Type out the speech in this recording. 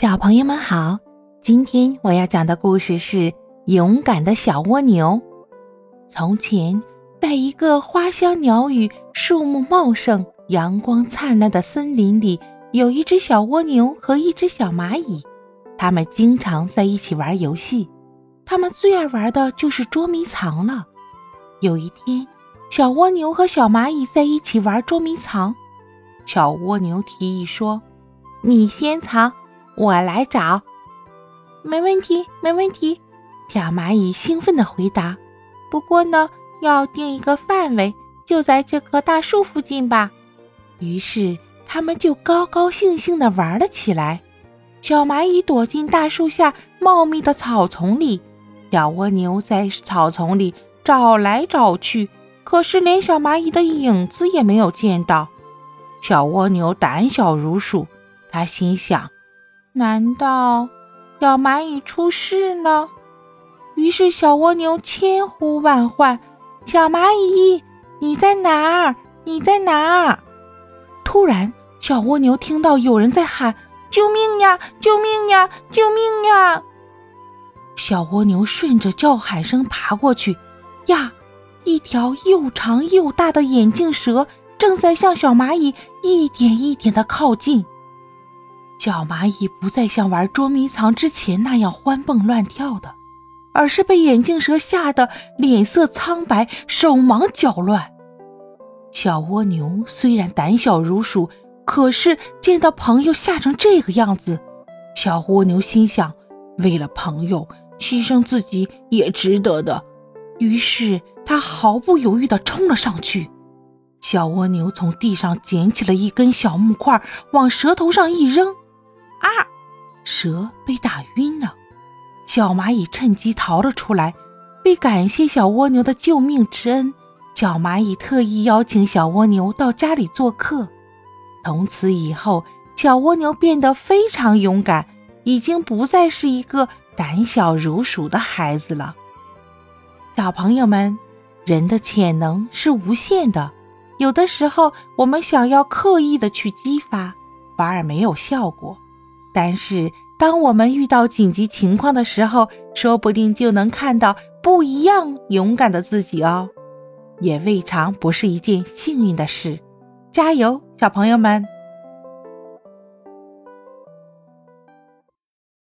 小朋友们好，今天我要讲的故事是《勇敢的小蜗牛》。从前，在一个花香鸟语、树木茂盛、阳光灿烂的森林里，有一只小蜗牛和一只小蚂蚁。它们经常在一起玩游戏，它们最爱玩的就是捉迷藏了。有一天，小蜗牛和小蚂蚁在一起玩捉迷藏。小蜗牛提议说：“你先藏。”我来找，没问题，没问题。小蚂蚁兴奋地回答：“不过呢，要定一个范围，就在这棵大树附近吧。”于是，他们就高高兴兴地玩了起来。小蚂蚁躲进大树下茂密的草丛里，小蜗牛在草丛里找来找去，可是连小蚂蚁的影子也没有见到。小蜗牛胆小如鼠，它心想。难道小蚂蚁出事了？于是小蜗牛千呼万唤：“小蚂蚁，你在哪儿？你在哪儿？”突然，小蜗牛听到有人在喊：“救命呀！救命呀！救命呀！”小蜗牛顺着叫喊声爬过去，呀，一条又长又大的眼镜蛇正在向小蚂蚁一点一点的靠近。小蚂蚁不再像玩捉迷藏之前那样欢蹦乱跳的，而是被眼镜蛇吓得脸色苍白、手忙脚乱。小蜗牛虽然胆小如鼠，可是见到朋友吓成这个样子，小蜗牛心想：为了朋友，牺牲自己也值得的。于是，它毫不犹豫地冲了上去。小蜗牛从地上捡起了一根小木块，往蛇头上一扔。啊！蛇被打晕了，小蚂蚁趁机逃了出来。为感谢小蜗牛的救命之恩，小蚂蚁特意邀请小蜗牛到家里做客。从此以后，小蜗牛变得非常勇敢，已经不再是一个胆小如鼠的孩子了。小朋友们，人的潜能是无限的，有的时候我们想要刻意的去激发，反而没有效果。但是，当我们遇到紧急情况的时候，说不定就能看到不一样勇敢的自己哦，也未尝不是一件幸运的事。加油，小朋友们！